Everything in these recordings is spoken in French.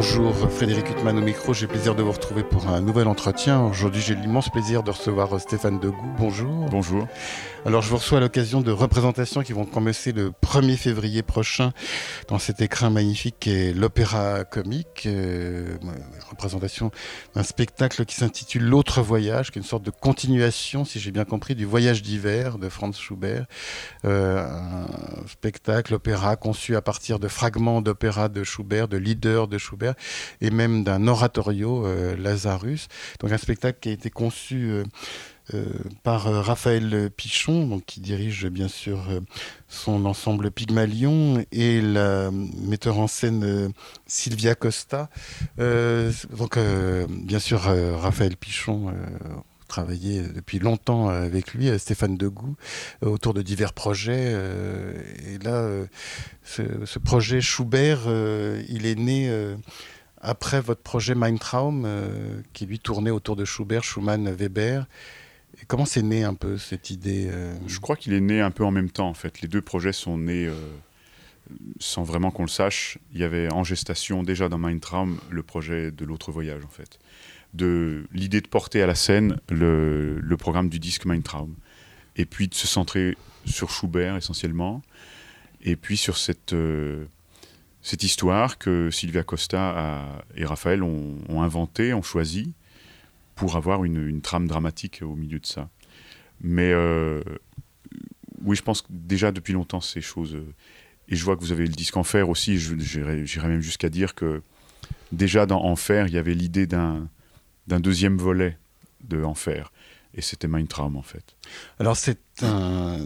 Bonjour Frédéric Huttman au micro, j'ai plaisir de vous retrouver pour un nouvel entretien. Aujourd'hui j'ai l'immense plaisir de recevoir Stéphane Degout. Bonjour. Bonjour. Alors je vous reçois à l'occasion de représentations qui vont commencer le 1er février prochain dans cet écrin magnifique qui est l'Opéra Comique, euh, représentation d'un spectacle qui s'intitule L'autre voyage, qui est une sorte de continuation, si j'ai bien compris, du voyage d'hiver de Franz Schubert. Euh, un spectacle, opéra conçu à partir de fragments d'opéra de Schubert, de leaders de Schubert et même d'un oratorio euh, Lazarus. Donc un spectacle qui a été conçu euh, euh, par Raphaël Pichon, donc, qui dirige bien sûr son ensemble Pygmalion, et la metteur en scène Sylvia Costa. donc bien sûr Raphaël Pichon travaillé depuis longtemps avec lui, Stéphane Degout, autour de divers projets. et là, ce, projet Schubert, il est né après votre projet Mindtraum, euh, qui lui tournait autour de Schubert, Schumann, Weber. Comment c'est né un peu cette idée euh? Je crois qu'il est né un peu en même temps en fait. Les deux projets sont nés euh, sans vraiment qu'on le sache. Il y avait en gestation déjà dans Mindtraum le projet de l'autre voyage en fait. De l'idée de porter à la scène le, programme du disque Mindtraum. Et puis de se centrer sur Schubert essentiellement. Et puis sur cette cette histoire que Sylvia Costa et Raphaël ont, inventée, ont choisi pour avoir une, trame dramatique au milieu de ça. Mais euh, oui, je pense que déjà depuis longtemps ces choses. Euh, et je vois que vous avez le disque Enfer aussi. J'irais même jusqu'à dire que déjà dans Enfer, il y avait l'idée d'un deuxième volet de Enfer et c'était Mindtraum en fait. Alors c'est un,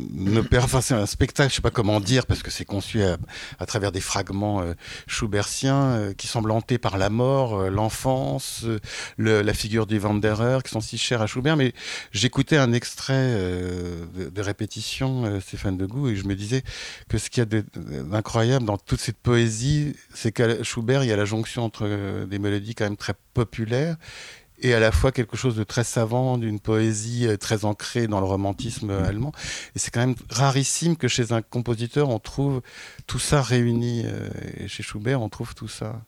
enfin c'est un spectacle, je sais pas comment dire, parce que c'est conçu à, travers des fragments euh, schubertiens euh, qui semblent hantés par la mort, euh, l'enfance, la figure du Wanderer, qui sont si chers à Schubert. Mais j'écoutais un extrait de, répétition, Stéphane Degout, et je me disais que ce qu'il y a d'incroyable dans toute cette poésie, c'est qu'à Schubert, il y a la jonction entre des mélodies quand même très populaires et à la fois quelque chose de très savant, d'une poésie euh, très ancrée dans le romantisme euh, allemand. Et c'est quand même rarissime que chez un compositeur, on trouve tout ça réuni. Euh, et chez Schubert, on trouve tout ça.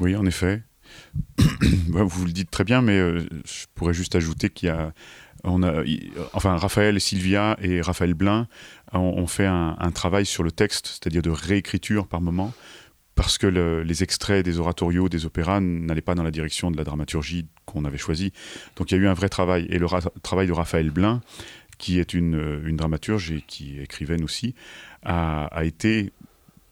Oui, en effet. Bah, vous le dites très bien, mais je pourrais juste ajouter qu'il y a enfin, Raphaël et Sylvia et Raphaël Blin ont, fait un, travail sur le texte, c'est-à-dire de réécriture par moment, parce que les extraits des oratorios, des opéras n'allaient pas dans la direction de la dramaturgie qu'on avait choisie. Donc il y a eu un vrai travail. Et le travail de Raphaël Blin, qui est une, dramaturge et qui est écrivaine aussi, a, été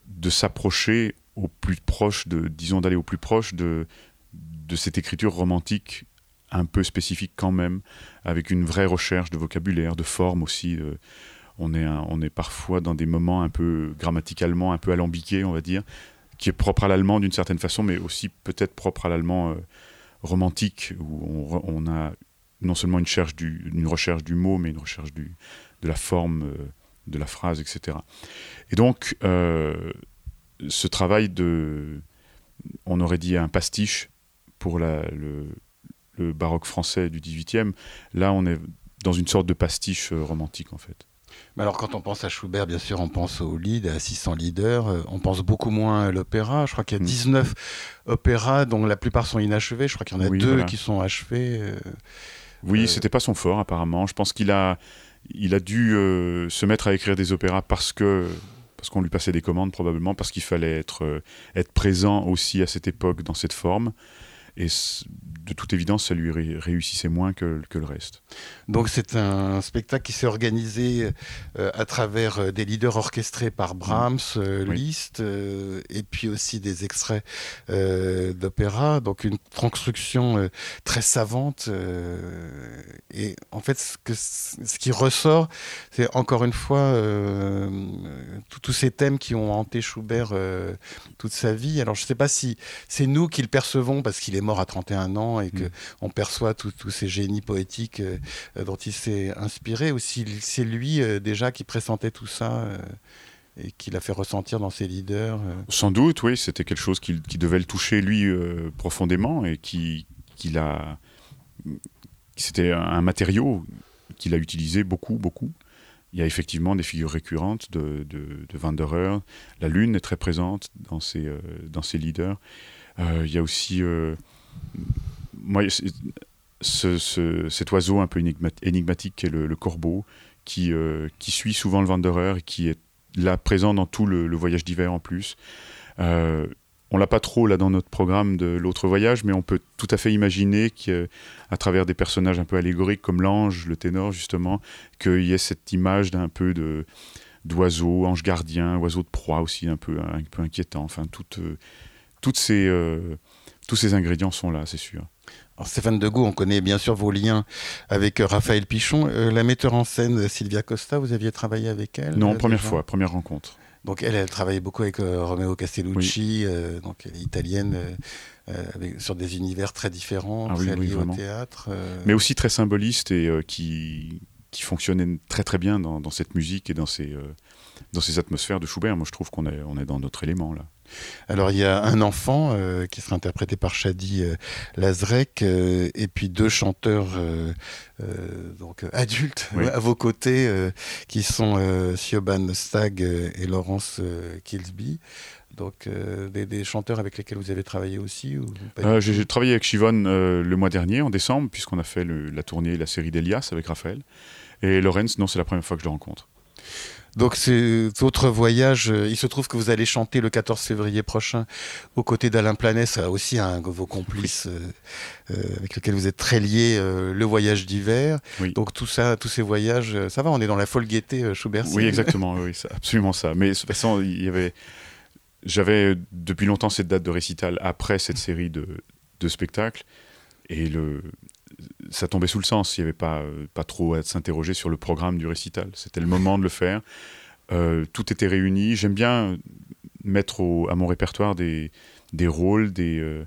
de s'approcher au plus proche de, disons d'aller au plus proche de, de cette écriture romantique un peu spécifique quand même, avec une vraie recherche de vocabulaire, de forme aussi. Euh, on, est on est parfois dans des moments un peu grammaticalement un peu alambiqués, on va dire qui est propre à l'allemand d'une certaine façon, mais aussi peut-être propre à l'allemand euh, romantique, où on, a non seulement une, recherche du mot, mais une recherche de la forme euh, de la phrase, etc. Et donc, euh, ce travail de, on aurait dit un pastiche pour le, le, baroque français du XVIIIe, là on est dans une sorte de pastiche romantique en fait. Mais alors, quand on pense à Schubert, bien sûr, on pense au lead, à 600 leaders. Euh, on pense beaucoup moins à l'opéra. Je crois qu'il y a 19 mm. opéras dont la plupart sont inachevés. Je crois qu'il y en a deux qui sont achevés. Euh, oui, euh, c'était pas son fort, apparemment. Je pense qu'il a, il a dû se mettre à écrire des opéras parce que parce qu'on lui passait des commandes probablement, parce qu'il fallait être, être présent aussi à cette époque dans cette forme. Et de toute évidence, ça lui réussissait moins que, que le reste. Donc c'est un spectacle qui s'est organisé euh, à travers euh, des leaders orchestrés par Brahms, euh, Liszt, et puis aussi des extraits d'opéra. Donc une construction très savante. et en fait, ce, que, ce qui ressort, c'est encore une fois tous ces thèmes qui ont hanté Schubert toute sa vie. Alors je ne sais pas si c'est nous qui le percevons parce qu'il est mort à 31 ans et mm. qu'on perçoit tous ces génies poétiques euh, dont il s'est inspiré, ou si c'est lui euh, déjà qui pressentait tout ça euh, et qui l'a fait ressentir dans ses leaders Sans doute, oui, c'était quelque chose qui, devait le toucher lui profondément et qui, qui a. C'était un matériau qu'il a utilisé beaucoup, beaucoup. il y a effectivement des figures récurrentes de, de, de Wanderer. La lune est très présente dans ces, dans ces leaders. il y a aussi moi, ce, cet oiseau un peu énigmatique qui est le, corbeau, qui, qui suit souvent le Wanderer et qui est là présent dans tout le, voyage d'hiver en plus. Euh, on l'a pas trop là dans notre programme de l'autre voyage, mais on peut tout à fait imaginer qu'à travers des personnages un peu allégoriques comme l'ange, le ténor justement, qu'il y ait cette image d'un peu de d'oiseau, ange gardien, oiseau de proie aussi un peu un peu inquiétant. Enfin, toutes euh, toutes ces euh, tous ces ingrédients sont là, c'est sûr. Alors Stéphane Degault, on connaît bien sûr vos liens avec euh, Raphaël Pichon. la metteur en scène Sylvia Costa, vous aviez travaillé avec elle Non, première fois, première rencontre. Donc elle, elle travaillait beaucoup avec euh, Romeo Castellucci, euh, donc italienne, euh, sur des univers très différents, ah très liés au théâtre. Mais aussi très symboliste et qui, qui fonctionnait très très bien dans, dans cette musique et dans ces, dans ces atmosphères de Schubert. Moi je trouve qu'on est, on est dans notre élément là. Alors il y a un enfant euh, qui sera interprété par Shadi euh, Lazrek euh, et puis deux chanteurs donc adultes à vos côtés qui sont Siobhan Stag et Laurence Kilsby. Donc des, chanteurs avec lesquels vous avez travaillé aussi J'ai travaillé avec Chivonne le mois dernier en décembre puisqu'on a fait la tournée la série d'Elias avec Raphaël. Et Lorenz, non, c'est la première fois que je le rencontre. Donc c'est votre voyage, euh, il se trouve que vous allez chanter le 14 février prochain aux côtés d'Alain Planès, aussi un de vos complices euh, euh, avec lesquels vous êtes très liés, le voyage d'hiver. Donc tout ça, tous ces voyages, ça va, on est dans la folle gaieté Schubert. Oui, exactement, oui, absolument ça. Mais de toute façon, il y avait, j'avais depuis longtemps cette date de récital après cette série de, de spectacles. Et le, ça tombait sous le sens. Il n'y avait pas, euh, pas trop à s'interroger sur le programme du récital. C'était le moment de le faire. Euh, tout était réuni. J'aime bien mettre à mon répertoire des, des rôles, des, euh,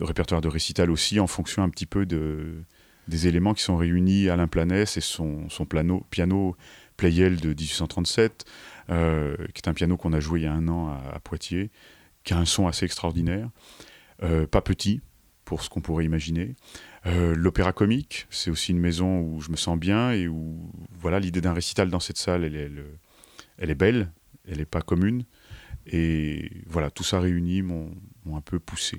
répertoires de récital aussi, en fonction un petit peu de, des éléments qui sont réunis. Alain Planès et son, son piano, Playel de 1837, qui est un piano qu'on a joué il y a un an à, Poitiers, qui a un son assez extraordinaire. pas petit, pour ce qu'on pourrait imaginer. Euh, l'opéra comique, c'est aussi une maison où je me sens bien et où voilà l'idée d'un récital dans cette salle, elle est, elle, est belle, elle n'est pas commune. Et voilà, tout ça réuni m'ont un peu poussé.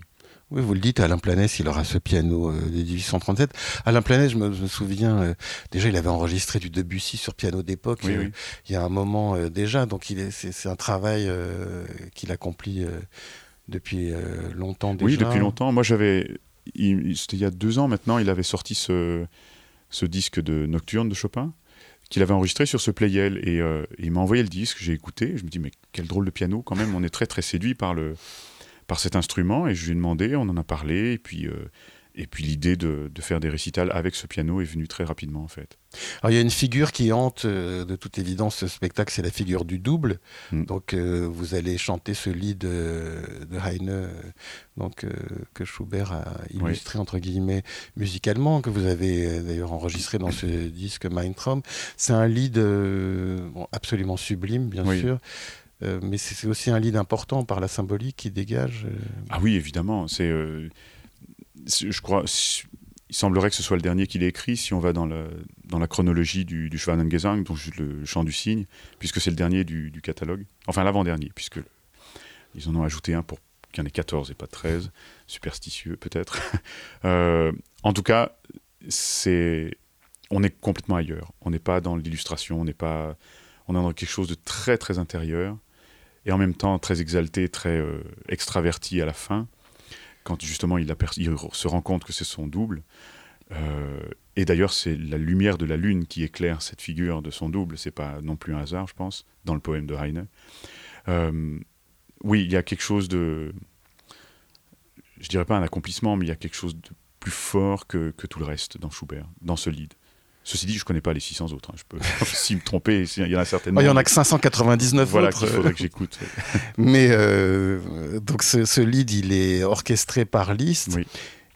Oui, vous le dites, Alain Planès, il aura ce piano euh, de 1837. Alain Planès, je me, souviens, euh, déjà, il avait enregistré du Debussy sur piano d'époque, il y a un moment déjà, donc c'est un travail qu'il accomplit depuis longtemps déjà. Oui, depuis longtemps. Moi, j'avais c'était il y a deux ans maintenant, il avait sorti ce, ce disque de Nocturne de Chopin qu'il avait enregistré sur ce Playel et, euh, il m'a envoyé le disque, j'ai écouté, je me dis mais quel drôle de piano quand même, on est très très séduit par le par cet instrument. Et je lui ai demandé, on en a parlé et puis euh, et puis l'idée de, faire des récitals avec ce piano est venue très rapidement en fait. Alors il y a une figure qui hante euh, de toute évidence ce spectacle, c'est la figure du double. Mm. Donc euh, vous allez chanter ce lit de, Heine, euh, donc que Schubert a illustré entre guillemets musicalement, que vous avez d'ailleurs enregistré dans ce disque Traum. C'est un lit absolument sublime bien sûr. mais c'est aussi un lit important par la symbolique qui dégage. Ah oui, évidemment. C'est il semblerait que ce soit le dernier qu'il ait écrit, si on va dans, la chronologie du, du Schwanengesang, donc le chant du cygne, puisque c'est le dernier du, catalogue. Enfin, l'avant-dernier, puisque ils en ont ajouté un pour qu'il y en ait 14 et pas 13. Superstitieux, peut-être. Euh, en tout cas, on est complètement ailleurs. On n'est pas dans l'illustration, on est dans quelque chose de très très intérieur et en même temps très exalté, très euh, extraverti à la fin quand justement il, se rend compte que c'est son double. Euh, et d'ailleurs, c'est la lumière de la lune qui éclaire cette figure de son double. C'est pas non plus un hasard, je pense, dans le poème de Heine. Euh, oui, il y a quelque chose de, je dirais pas un accomplissement, mais il y a quelque chose de plus fort que, tout le reste dans Schubert, dans ce lead. Ceci dit, je ne connais pas les 600 autres. Hein. Je peux, si me tromper, il y en a certainement. il y en a que 599 voilà, autres. Voilà, faudrait que j'écoute. Mais euh, donc ce, lead, il est orchestré par Liszt.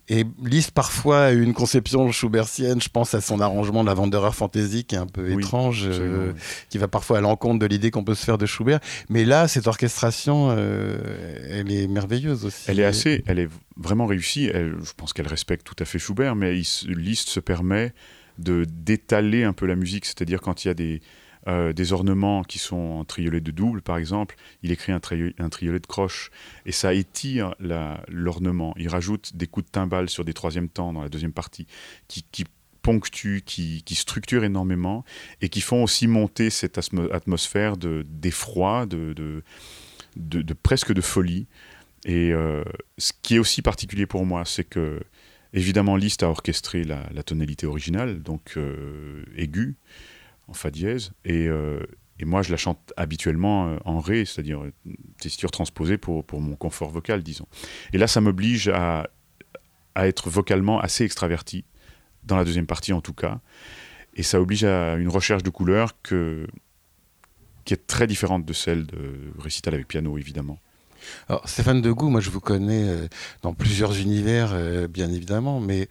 Et Liszt parfois a une conception schubertienne, je pense à son arrangement de la Wanderer Fantasy qui est un peu étrange, euh, qui va parfois à l'encontre de l'idée qu'on peut se faire de Schubert. Mais là, cette orchestration, euh, elle est merveilleuse aussi. Elle est assez, elle est vraiment réussie. je pense qu'elle respecte tout à fait Schubert, mais Liszt se permet de d'étaler un peu la musique, c'est-à-dire quand il y a des euh, des ornements qui sont en triolet de double, par exemple. Il écrit un, triolet de croche et ça étire l'ornement. Il rajoute des coups de timbale sur des troisièmes temps dans la deuxième partie qui, qui ponctuent, qui, qui, structurent énormément et qui font aussi monter cette atmosphère d'effroi, de, de, de, presque de folie. Et euh, ce qui est aussi particulier pour moi, c'est que, évidemment, Liszt a orchestré la, tonalité originale, donc euh, aiguë, en fa dièse, et, euh, et, moi je la chante habituellement en ré, c'est-à-dire tessiture transposée pour, mon confort vocal, disons. Et là, ça m'oblige à, être vocalement assez extraverti, dans la deuxième partie en tout cas, et ça oblige à une recherche de couleurs qui est très différente de celle de récital avec piano, évidemment. Alors, Stéphane Degout, moi je vous connais euh, dans plusieurs univers, euh, bien évidemment, mais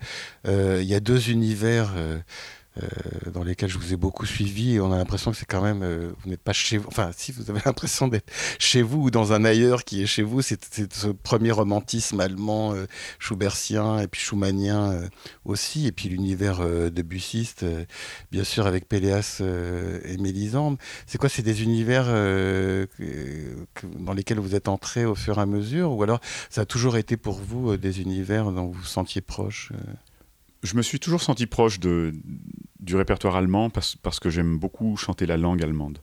euh, il y a deux univers dans lesquels je vous ai beaucoup suivi et on a l'impression que c'est quand même euh, vous n'êtes pas chez vous enfin si vous avez l'impression d'être chez vous ou dans un ailleurs qui est chez vous c'est ce premier romantisme allemand euh, schubertien et puis schumannien aussi et puis l'univers de bussiste bien sûr avec Péléas et Mélisande. C'est quoi c'est des univers dans lesquels vous êtes entré au fur et à mesure ou alors ça a toujours été pour vous des univers dont vous vous sentiez proche je me suis toujours senti proche de, du répertoire allemand parce, que j'aime beaucoup chanter la langue allemande.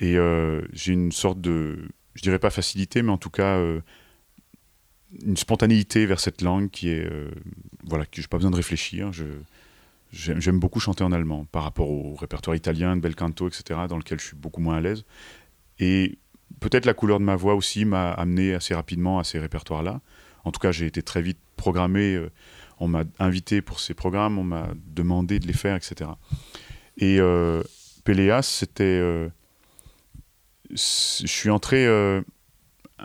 Et euh, j'ai une sorte de, je dirais pas facilité, mais en tout cas euh, une spontanéité vers cette langue qui est, euh, voilà, que j'ai pas besoin de réfléchir. Je, j'aime, beaucoup chanter en allemand par rapport au répertoire italien, de bel canto, etc., dans lequel je suis beaucoup moins à l'aise. Et peut-être la couleur de ma voix aussi m'a amené assez rapidement à ces répertoires-là. En tout cas, j'ai été très vite programmé on m'a invité pour ces programmes, on m'a demandé de les faire, etc. Et euh, Péléas, c'était. Euh, je suis entré euh,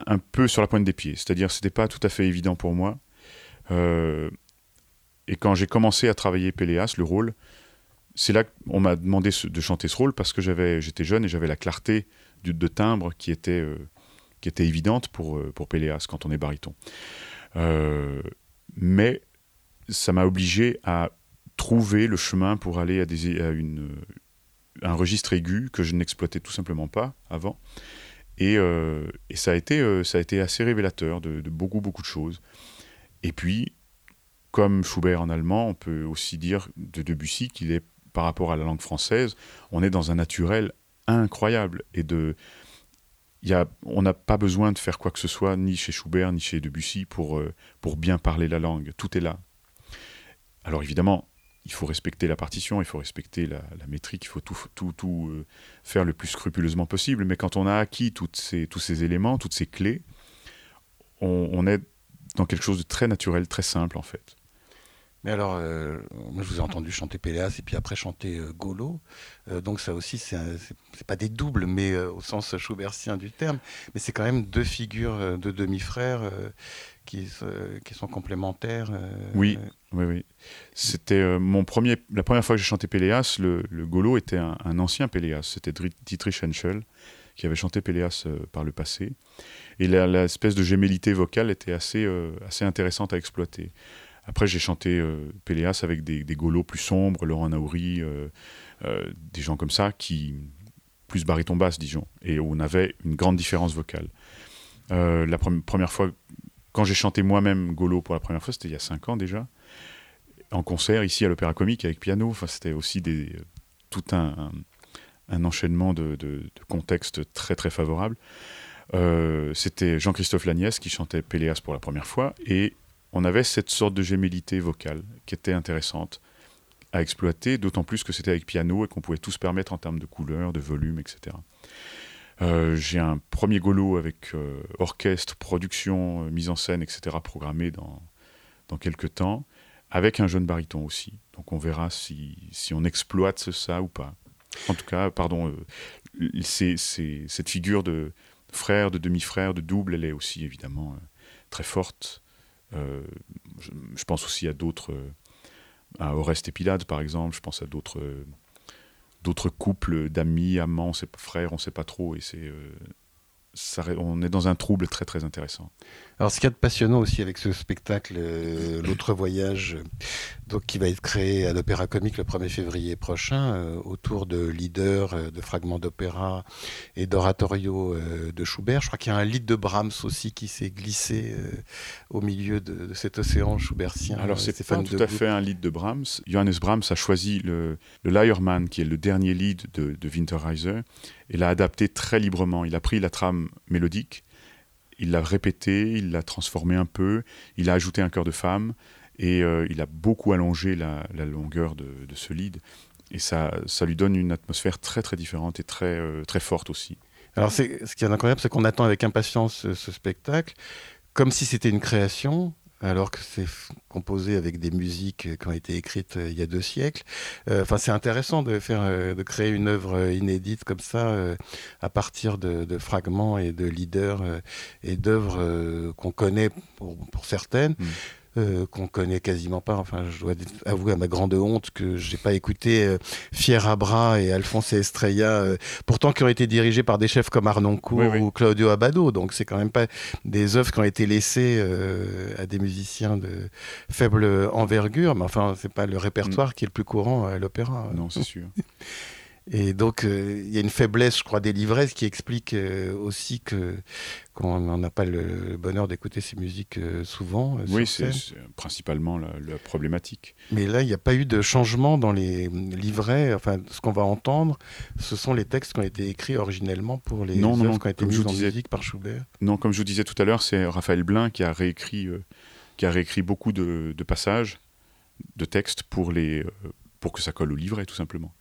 un peu sur la pointe des pieds, c'est-à-dire c'était pas tout à fait évident pour moi. Euh, et quand j'ai commencé à travailler Péléas, le rôle, c'est là qu'on m'a demandé de chanter ce rôle parce que j'avais, j'étais jeune et j'avais la clarté de, timbre qui était, qui était évidente pour, pour Péléas quand on est baryton. mais ça m'a obligé à trouver le chemin pour aller à, une, un registre aigu que je n'exploitais tout simplement pas avant. Et, euh, ça, a été, euh, ça a été assez révélateur de, beaucoup, beaucoup de choses. Et puis, comme Schubert en allemand, on peut aussi dire de Debussy qu'il est, par rapport à la langue française, on est dans un naturel incroyable. Et de, y a, on n'a pas besoin de faire quoi que ce soit, ni chez Schubert, ni chez Debussy, pour, euh, pour bien parler la langue. Tout est là. Alors évidemment, il faut respecter la partition, il faut respecter la, métrique, il faut tout, euh, faire le plus scrupuleusement possible. Mais quand on a acquis tous ces éléments, toutes ces clés, on, est dans quelque chose de très naturel, très simple en fait. Mais alors, euh, moi je vous ai entendu chanter Péléas et puis après chanter euh, Golo. donc ça aussi, c'est pas des doubles, mais au sens schoubertien du terme. Mais c'est quand même deux figures de demi-frères qui, qui, sont complémentaires. oui, oui, oui. C'était euh, mon premier, la première fois que j'ai chanté Péléas, le, le Golo était un, ancien Péléas. C'était Dietrich Henschel qui avait chanté Péléas euh, par le passé. Et l'espèce de gémellité vocale était assez, euh, assez intéressante à exploiter. Après, j'ai chanté Péléas avec des, des Golos plus sombres, Laurent Naouri, des gens comme ça, qui plus baryton basse, disons, et où on avait une grande différence vocale. la première fois, quand j'ai chanté moi-même Golo pour la première fois, c'était il y a cinq ans déjà en concert ici à l'Opéra Comique avec piano. Enfin, c'était aussi tout un, un, enchaînement de, de, contextes très très favorables. Euh, c'était Jean-Christophe Lagnès qui chantait Péléas pour la première fois et on avait cette sorte de gémellité vocale qui était intéressante à exploiter, d'autant plus que c'était avec piano et qu'on pouvait tout se permettre en termes de couleur, de volume, etc. Euh, j'ai un premier golo avec euh, orchestre, production, mise en scène, etc. programmé dans, dans quelques temps avec un jeune baryton aussi. Donc on verra si, si on exploite ça ou pas. En tout cas, pardon, euh, c'est, cette figure de frère, de demi-frère, de double, elle est aussi évidemment euh, très forte. Euh, je, pense aussi à d'autres, à Oreste et Pilate par exemple, je pense à d'autres, d'autres couples d'amis, amants, frères, on ne sait pas trop, et c'est, ça, on est dans un trouble très très intéressant. Alors, ce qu'il y a de passionnant aussi avec ce spectacle, euh, L'autre voyage, donc, qui va être créé à l'Opéra Comique le 1er février prochain, euh, autour de leaders, euh, de fragments d'opéra et d'oratorio de Schubert. Je crois qu'il y a un lead de Brahms aussi qui s'est glissé au milieu de, cet océan schubertien. Alors, c'est pas tout à fait un lead de Brahms. Johannes Brahms a choisi le, le Leiermann, qui est le dernier lead de, de et l'a adapté très librement. Il a pris la trame mélodique il l'a répété, il l'a transformé un peu, il a ajouté un cœur de femme et euh, il a beaucoup allongé la, longueur de, ce lead. Et ça, ça lui donne une atmosphère très très différente et très, euh, très forte aussi. Alors ce qui est incroyable, c'est qu'on attend avec impatience ce spectacle, comme si c'était une création, alors que c'est composé avec des musiques qui ont été écrites euh, il y a deux siècles. Euh, enfin, c'est intéressant de faire, euh, de créer une œuvre inédite comme ça à partir de, fragments et de leaders et d'œuvres qu'on connaît pour, certaines. Mm. Euh, qu'on connaît quasiment pas. Enfin, je dois avouer à ma grande honte que j'ai pas écouté euh, Fier Abra et Alphonse Estrella, euh, pourtant qui ont été dirigés par des chefs comme Arnoncourt ou Claudio Abado. Donc c'est quand même pas des œuvres qui ont été laissées à des musiciens de faible envergure. Mais enfin, c'est pas le répertoire mm. qui est le plus courant à l'opéra. Non, c'est sûr. Et donc, il y a une faiblesse, je crois, des livresses qui explique aussi que qu'on n'en a pas le bonheur d'écouter ces musiques euh, souvent. Euh, oui, c'est principalement la, problématique. Mais là, il n'y a pas eu de changement dans les livrets. Enfin, ce qu'on va entendre, ce sont les textes qui ont été écrits originellement pour les non, œuvres qui ont été mises en musique par Schubert. Non, comme je vous disais tout à l'heure, c'est Raphaël Blin qui a réécrit, euh, qui a réécrit beaucoup de, de, passages de textes pour, les, pour que ça colle au livret, tout simplement.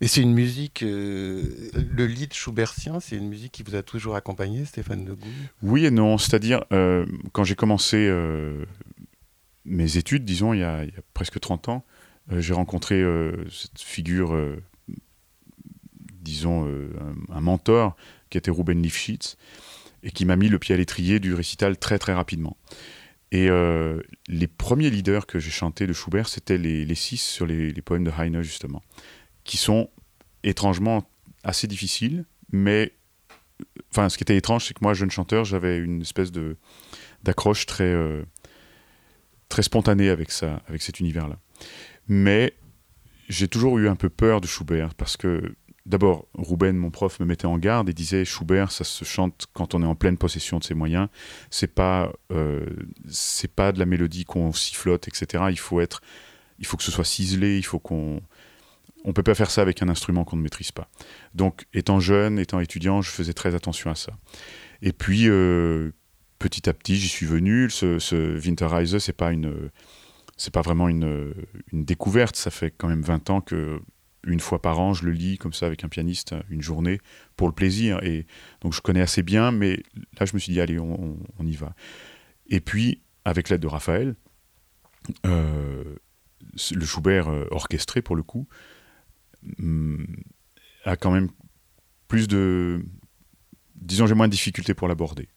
Et c'est une musique, euh, le lead schubertien, c'est une musique qui vous a toujours accompagné, Stéphane de Oui et non, c'est-à-dire, euh, quand j'ai commencé euh, mes études, disons, il y a, presque 30 ans, j'ai rencontré cette figure, disons, un, mentor, qui était Ruben Lifshitz, et qui m'a mis le pied à l'étrier du récital très très rapidement. Et les premiers leaders que j'ai chantés de Schubert, c'était les, six sur les, les, poèmes de Heine, justement qui sont étrangement assez difficiles, mais enfin, ce qui était étrange, c'est que moi, jeune chanteur, j'avais une espèce de d'accroche très euh, très spontanée avec ça, avec cet univers-là. Mais j'ai toujours eu un peu peur de Schubert parce que d'abord, Ruben, mon prof, me mettait en garde et disait Schubert, ça se chante quand on est en pleine possession de ses moyens. C'est pas euh, c'est pas de la mélodie qu'on sifflote, etc. Il faut être, il faut que ce soit ciselé, il faut qu'on on peut pas faire ça avec un instrument qu'on ne maîtrise pas. Donc, étant jeune, étant étudiant, je faisais très attention à ça. Et puis, euh, petit à petit, j'y suis venu. Ce, ce Winterreise, c'est pas pas vraiment une, découverte. Ça fait quand même 20 ans que une fois par an, je le lis comme ça avec un pianiste une journée pour le plaisir. Et donc, je connais assez bien, mais là, je me suis dit, allez, on, y va. Et puis, avec l'aide de Raphaël, euh, le Schubert euh, orchestré pour le coup, a quand même plus de. Disons, j'ai moins de difficultés pour l'aborder.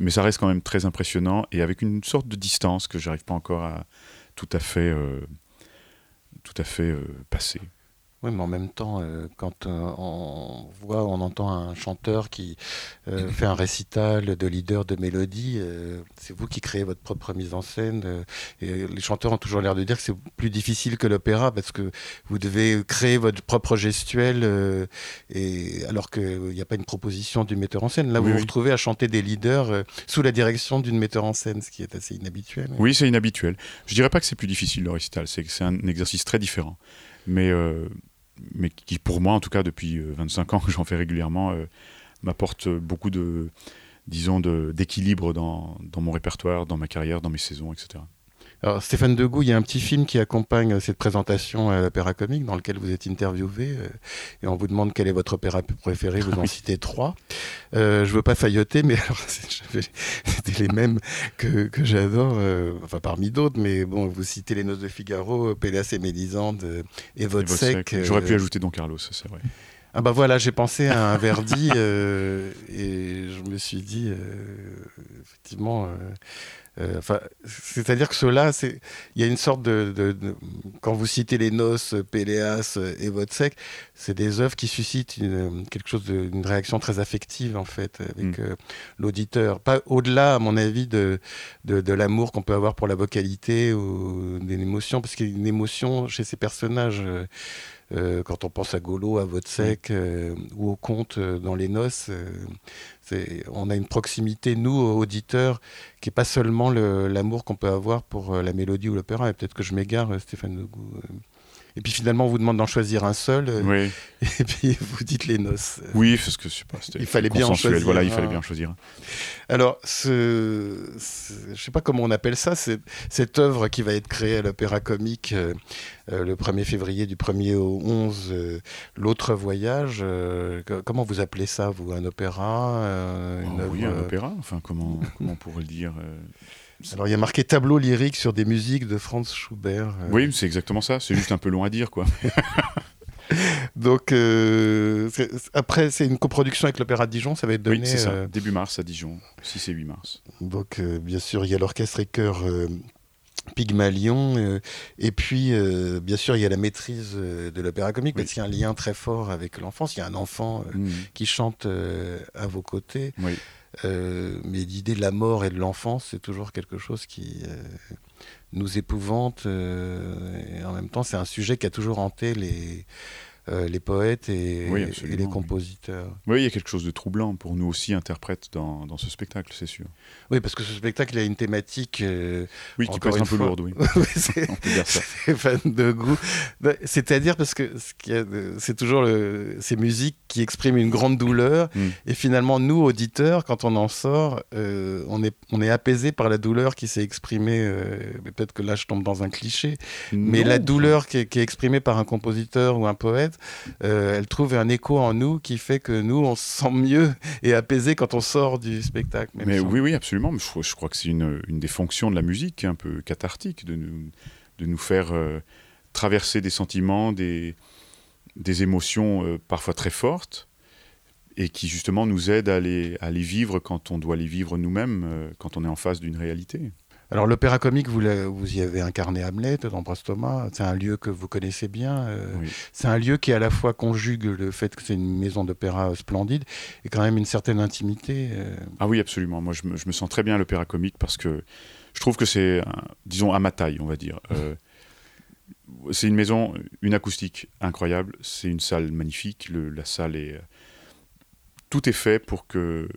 Mais ça reste quand même très impressionnant et avec une sorte de distance que j'arrive pas encore à tout à fait, euh, tout à fait euh, passer. Oui, mais en même temps, euh, quand euh, on voit, on entend un chanteur qui euh, fait un récital de leader de mélodie, c'est vous qui créez votre propre mise en scène. et les chanteurs ont toujours l'air de dire que c'est plus difficile que l'opéra parce que vous devez créer votre propre gestuelle, et, alors qu'il n'y a pas une proposition du metteur en scène. Là, vous vous retrouvez à chanter des leaders sous la direction d'une metteur en scène, ce qui est assez inhabituel. Oui, c'est inhabituel. Je dirais pas que c'est plus difficile le récital, c'est un exercice très différent. Mais mais qui pour moi, en tout cas depuis 25 euh, ans que j'en fais régulièrement, euh, m'apporte beaucoup de, disons, d'équilibre dans, mon répertoire, dans ma carrière, dans mes saisons, etc. Alors, Stéphane Degout, il y a un petit film qui accompagne cette présentation à l'Opéra Comique dans lequel vous êtes interviewé euh, et on vous demande quel est votre opéra préféré. Vous en citez trois. Euh, je veux pas failloter, mais c'était les mêmes que, que j'adore, enfin parmi d'autres. Mais bon, vous citez Les Noces de Figaro, Pélas et Mélisande et Votre Sec. J'aurais pu ajouter Don Carlos, c'est vrai. Ah bah voilà, j'ai pensé à un Verdi et je me suis dit, effectivement, Euh, enfin, c'est-à-dire que cela, c'est, il y a une sorte de, quand vous citez les Noces, Péléas et Vodsec, c'est des œuvres qui suscitent une, quelque chose d'une réaction très affective en fait avec mm. euh, l'auditeur. Pas au-delà, à mon avis, de, de, l'amour qu'on peut avoir pour la vocalité ou d'une émotion, parce qu'il y a une émotion chez ces personnages. Euh, quand on pense à Golo, à Vodsec ou au conte dans les noces, on a une proximité, nous, auditeurs, qui n'est pas seulement l'amour qu'on peut avoir pour euh, la mélodie ou l'opéra. Et peut-être que je m'égare, euh, Stéphane Legout. Euh. Et puis finalement, on vous demande d'en choisir un seul. Oui. Et puis vous dites les noces. Oui, parce que pas, il fallait bien en choisir. Voilà, il fallait bien choisir. Alors, ce, je ne sais pas comment on appelle ça, cette œuvre qui va être créée à l'Opéra Comique euh, euh, le 1er février du 1er au 11, euh, L'autre voyage. comment vous appelez ça, vous Un opéra une oh, Oui, un opéra. Enfin, comment, comment on pourrait le dire alors il y a marqué tableau lyrique sur des musiques de Franz Schubert. Euh. Oui, c'est exactement ça. C'est juste un peu long à dire, quoi. Donc euh, après, c'est une coproduction avec l'Opéra de Dijon, ça va être donné. Oui, c'est ça. Euh, Début mars à Dijon, 6 et 8 mars. Donc bien sûr, il y a l'orchestre et chœur Pygmalion, et puis bien sûr, il y a la maîtrise de l'opéra comique, parce qu'il y a un lien très fort avec l'enfance. Il y a un enfant mmh. qui chante à vos côtés. Oui. Euh, mais l'idée de la mort et de l'enfance, c'est toujours quelque chose qui euh, nous épouvante. Euh, en même temps, c'est un sujet qui a toujours hanté les, euh, les poètes et, les compositeurs. Oui, il y a quelque chose de troublant pour nous aussi, interprètes, dans, dans ce spectacle, c'est sûr. Oui, parce que ce spectacle a une thématique. Euh, oui, qui peut être un peu lourde, oui. c'est fan de goût. Bah, c'est-à-dire parce que c'est toujours le, ces musiques qui expriment une grande douleur, hmm. et finalement, nous, auditeurs, quand on en sort, euh, on, est, on est apaisé par la douleur qui s'est exprimée. Peut-être que là, je tombe dans un cliché, mais la douleur qui qui est exprimée par un compositeur ou un poète, euh, elle trouve un écho en nous qui fait que nous, on se sent mieux et apaisé quand on sort du spectacle. Mais oui, oui, absolument. Je, crois que c'est une, des fonctions de la musique, un peu cathartique, de nous, de nous faire euh, traverser des sentiments, des, des émotions euh, parfois très fortes et qui justement nous aident à les, à les vivre quand on doit les vivre nous-mêmes, quand on est en face d'une réalité. Alors l'opéra comique, vous, vous y avez incarné Hamlet d'Ambroise Thomas. C'est un lieu que vous connaissez bien. Euh, c'est un lieu qui à la fois conjugue le fait que c'est une maison d'opéra splendide et quand même une certaine intimité. Euh. Ah oui, absolument. Moi, je me, sens très bien à l'opéra comique parce que je trouve que c'est, disons, à ma taille, on va dire. Euh, c'est une maison, une acoustique incroyable. C'est une salle magnifique. la salle est, tout est fait pour que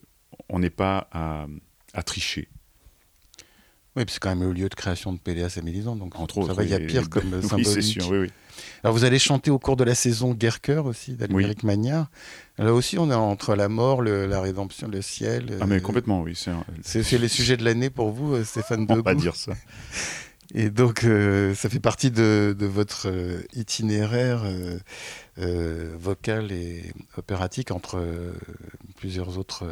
on n'ait pas à tricher. Oui, c'est quand même le lieu de création de Péléas et Mélisande, donc Entre ça va, il y a pire comme oui, symbolique. Sûr, oui, oui. Alors vous allez chanter au cours de la saison Guerre-Cœur aussi, d'Albéric oui. Magnard. Là aussi, on est entre la mort, la rédemption, le ciel. Ah mais euh, complètement, oui. C'est les sujets de l'année pour vous, euh, Stéphane Degout On va dire ça. Et donc, euh, ça fait partie de, votre itinéraire vocal et opératique entre plusieurs autres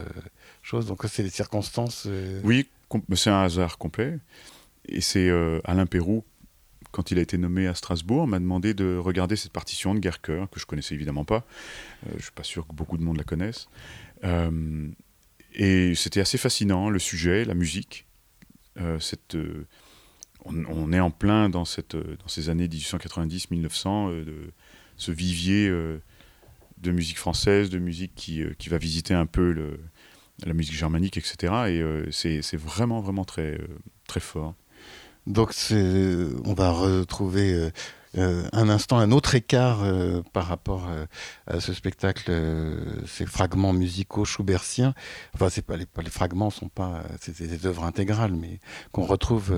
choses. Donc, c'est des circonstances. Oui, c'est un hasard complet. Et c'est euh, Alain Pérou, quand il a été nommé à Strasbourg, m'a demandé de regarder cette partition de Guerre-Cœur, que je connaissais évidemment pas. Euh, je suis pas sûr que beaucoup de monde la connaisse. Euh, et c'était assez fascinant, le sujet, la musique. cette, on, est en plein dans, ces années 1890-1900, de ce vivier de musique française, de musique qui, qui va visiter un peu le, la musique germanique, etc. Et euh, c'est vraiment, vraiment très, euh, très fort. Donc on va retrouver euh, un instant un autre écart par rapport à ce spectacle, ces fragments musicaux schubertiens. Enfin, c'est pas les, les, fragments sont pas, c'est des œuvres intégrales, mais qu'on retrouve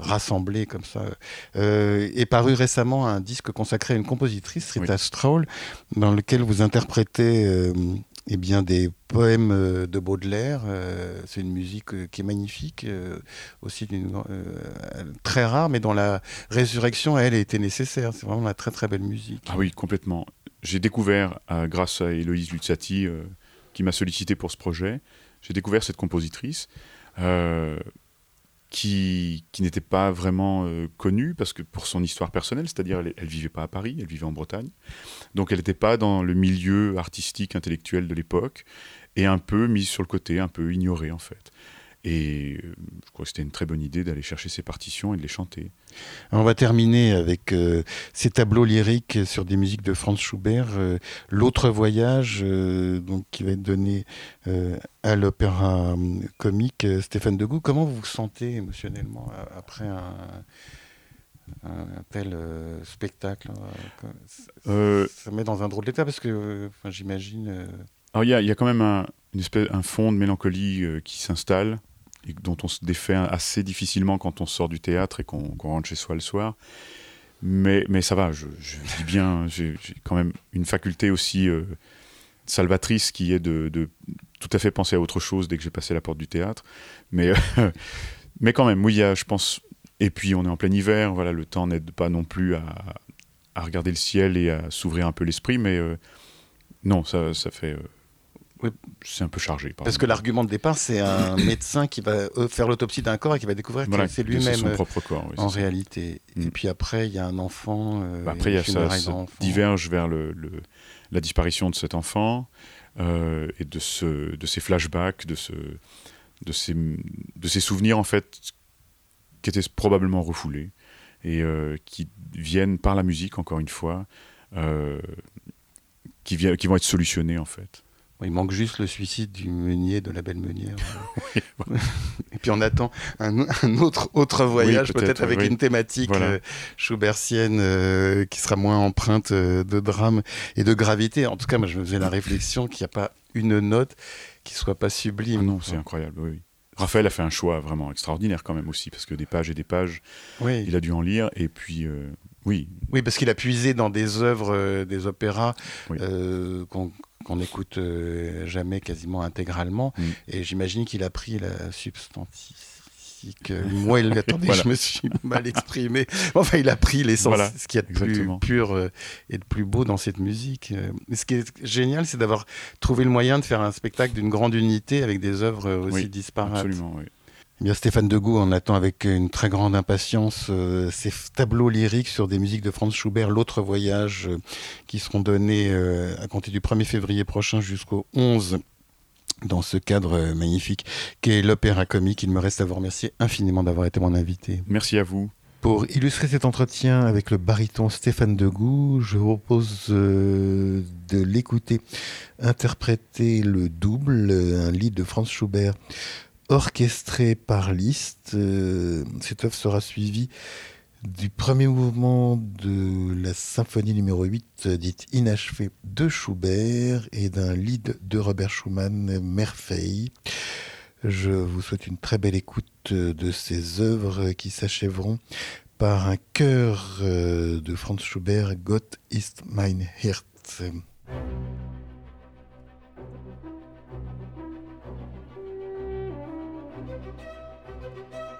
rassemblées comme ça. est paru récemment un disque consacré à une compositrice, Rita Straul, dans lequel vous interprétez eh bien, des poèmes euh, de Baudelaire. Euh, c'est une musique euh, qui est magnifique, aussi très rare, mais dont la résurrection, elle, était nécessaire. C'est vraiment la très très belle musique. Ah oui, complètement. J'ai découvert, grâce à Héloïse Luzzati, qui m'a sollicité pour ce projet, j'ai découvert cette compositrice qui, n'était pas vraiment euh, connue parce que pour son histoire personnelle, c'est-à-dire elle, ne vivait pas à Paris, elle vivait en Bretagne, donc elle n'était pas dans le milieu artistique intellectuel de l'époque et un peu mise sur le côté, un peu ignorée en fait. Et euh, je crois que c'était une très bonne idée d'aller chercher ces partitions et de les chanter. On va terminer avec euh, ces tableaux lyriques sur des musiques de Franz Schubert. Euh, L'autre voyage, donc, qui va être donné à l'opéra comique Stéphane Degout. Comment vous vous sentez émotionnellement après un, tel spectacle Ça met dans un drôle d'état parce que j'imagine. Alors il y, y, a quand même un, une espèce, un fond de mélancolie qui s'installe et dont on se défait assez difficilement quand on sort du théâtre et qu'on rentre chez soi le soir. Mais, mais ça va, je, dis bien, j'ai quand même une faculté aussi euh, salvatrice qui est de, tout à fait penser à autre chose dès que j'ai passé la porte du théâtre. Mais, mais quand même, oui, y a, je pense. Et puis on est en plein hiver, voilà, le temps n'aide pas non plus à, à, regarder le ciel et à s'ouvrir un peu l'esprit, mais euh, non, ça, ça fait. Euh, c'est un peu chargé. Parce que l'argument de départ, c'est un médecin qui va euh, faire l'autopsie d'un corps et qui va découvrir que c'est lui-même son euh, propre corps. en réalité. Et mm. puis après, il y a un enfant. Euh, bah, après, il y a ça, diverge vers le, la disparition de cet enfant et de, ce, de ces flashbacks, de, ce, de, ces, de ces souvenirs en fait qui étaient probablement refoulés et qui viennent par la musique, encore une fois, qui, qui vont être solutionnés en fait. Il manque juste le suicide du meunier de la belle meunière. et puis on attend un, autre, autre voyage, peut-être avec une thématique euh, schubertienne euh, qui sera moins empreinte euh, de drame et de gravité. En tout cas, moi, je me faisais la réflexion qu'il n'y a pas une note qui soit pas sublime. Ah non, c'est incroyable, oui. Raphaël a fait un choix vraiment extraordinaire quand même aussi, parce que des pages et des pages, il a dû en lire, et puis oui. Oui, parce qu'il a puisé dans des œuvres, des opéras qu'on qu'on n'écoute euh, jamais quasiment intégralement. Mm. Et j'imagine qu'il a pris la substantique. Moi, il attendez, je me suis mal exprimé. Enfin, il a pris l'essence, ce qui est de plus pur euh, et de plus beau dans cette musique. Euh, ce qui est génial, c'est d'avoir trouvé le moyen de faire un spectacle d'une grande unité avec des œuvres aussi disparates. Absolument, oui. Eh bien, Stéphane Degout, on attend avec une très grande impatience euh, ces tableaux lyriques sur des musiques de Franz Schubert, L'autre voyage, euh, qui seront donnés euh, à compter du 1er février prochain jusqu'au 11 dans ce cadre magnifique qu'est l'opéra comique. Il me reste à vous remercier infiniment d'avoir été mon invité. Merci à vous. Pour illustrer cet entretien avec le baryton Stéphane Degout, je vous propose de l'écouter interpréter le double, un livre de Franz Schubert orchestré par Liszt. Euh, cette œuvre sera suivie du premier mouvement de la symphonie numéro 8, dite inachevée de Schubert, et d'un lead de Robert Schumann, Merveille. Je vous souhaite une très belle écoute de ces œuvres qui s'achèveront par un chœur euh, de Franz Schubert, Gott ist mein Herz. Música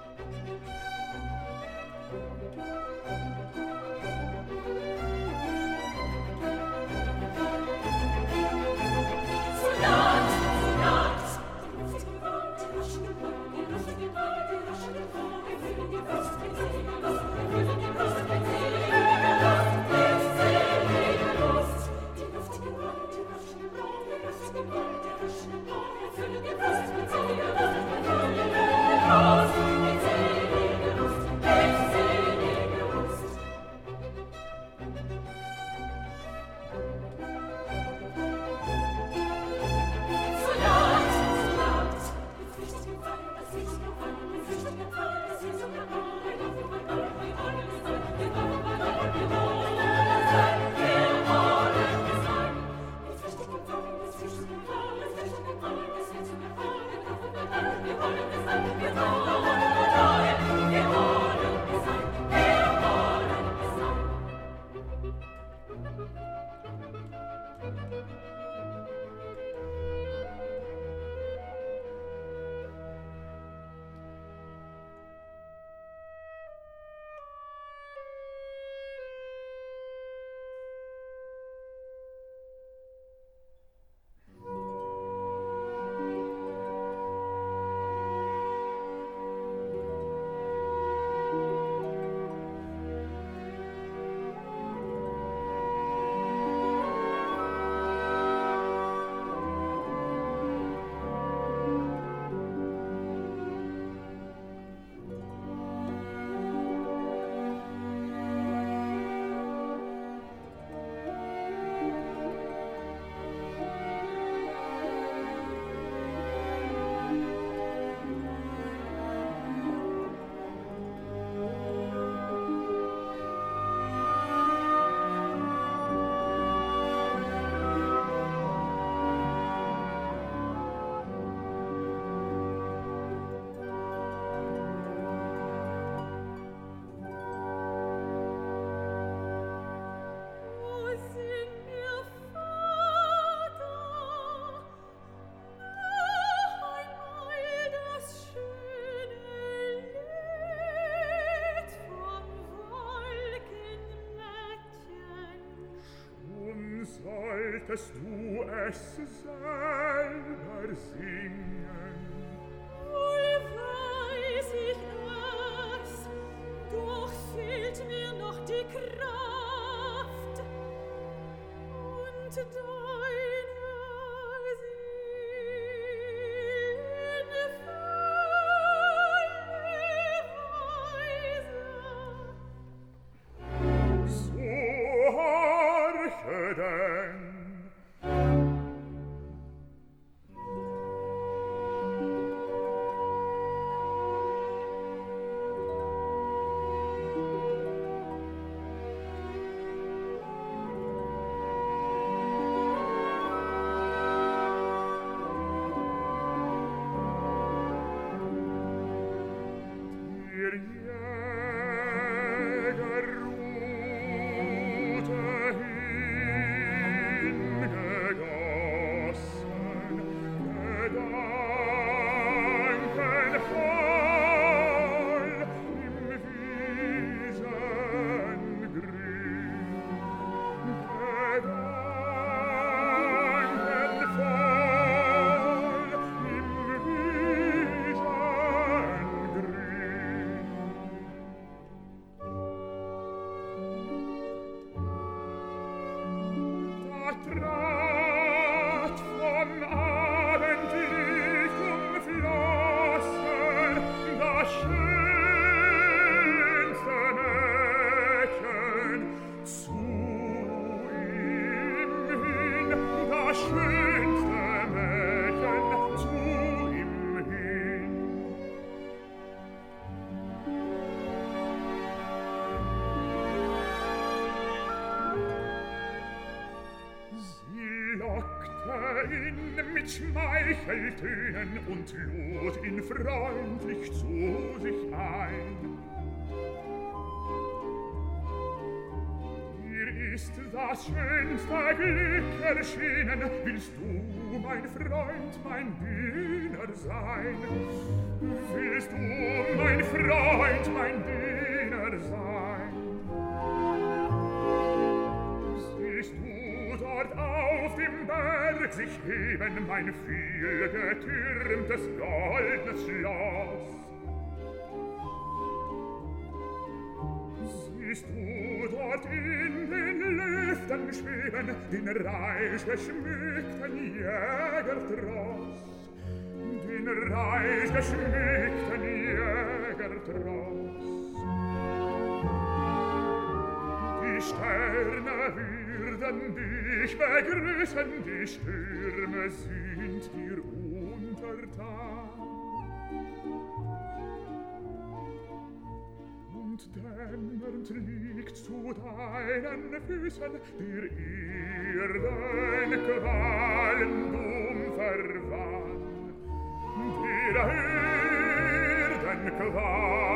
wolltest du es sein? und lud ihn freundlich zu sich ein. Hier ist das schönste Glück erschienen, willst du, mein Freund, mein Diener sein? Willst du, mein Freund, mein Diener sein? dem Berg sich heben mein vielgetürmtes goldnes Schloss. Siehst du dort in den Lüften schweben den reich geschmückten Jägertross, den reich geschmückten Jägertross. Sterne würden dich begrüßen, die Stürme sind dir untertan. Und dämmernd liegt zu deinen Füßen der Erden Qualendum verwandt, der Erden Qualen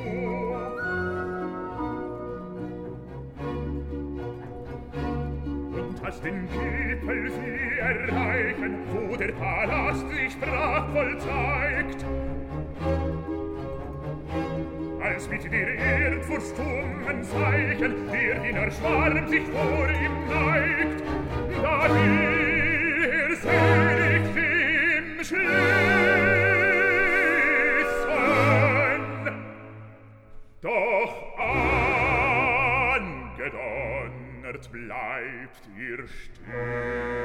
als den Gipfel sie erreichen, wo der Palast sich prachtvoll zeigt. Als mit der Erd vor stummen Zeichen der Diener Schwarm sich vor ihm neigt, da will er sehen, bleibt ihr stehen.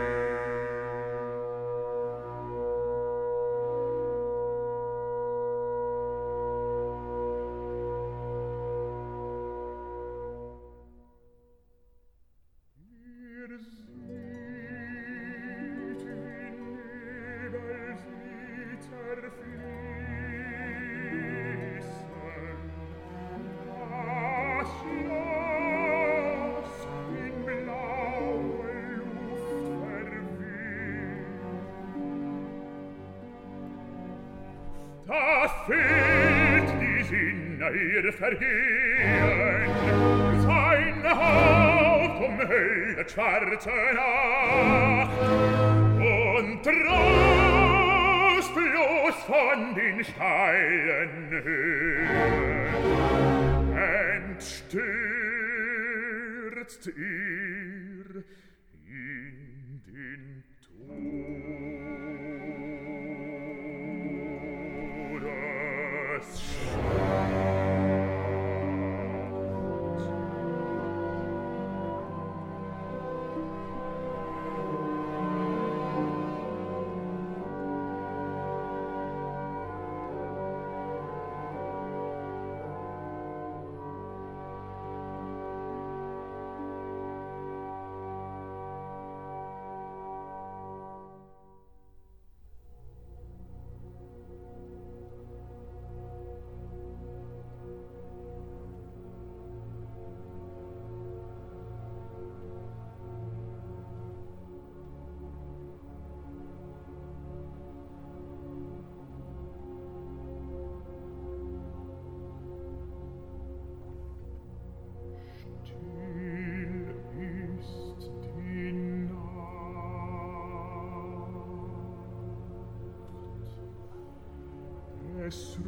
vergehen Sein Haupt um Höhe schwarze er Nacht und trostlos von den steilen Höhen entstürzt ihr. es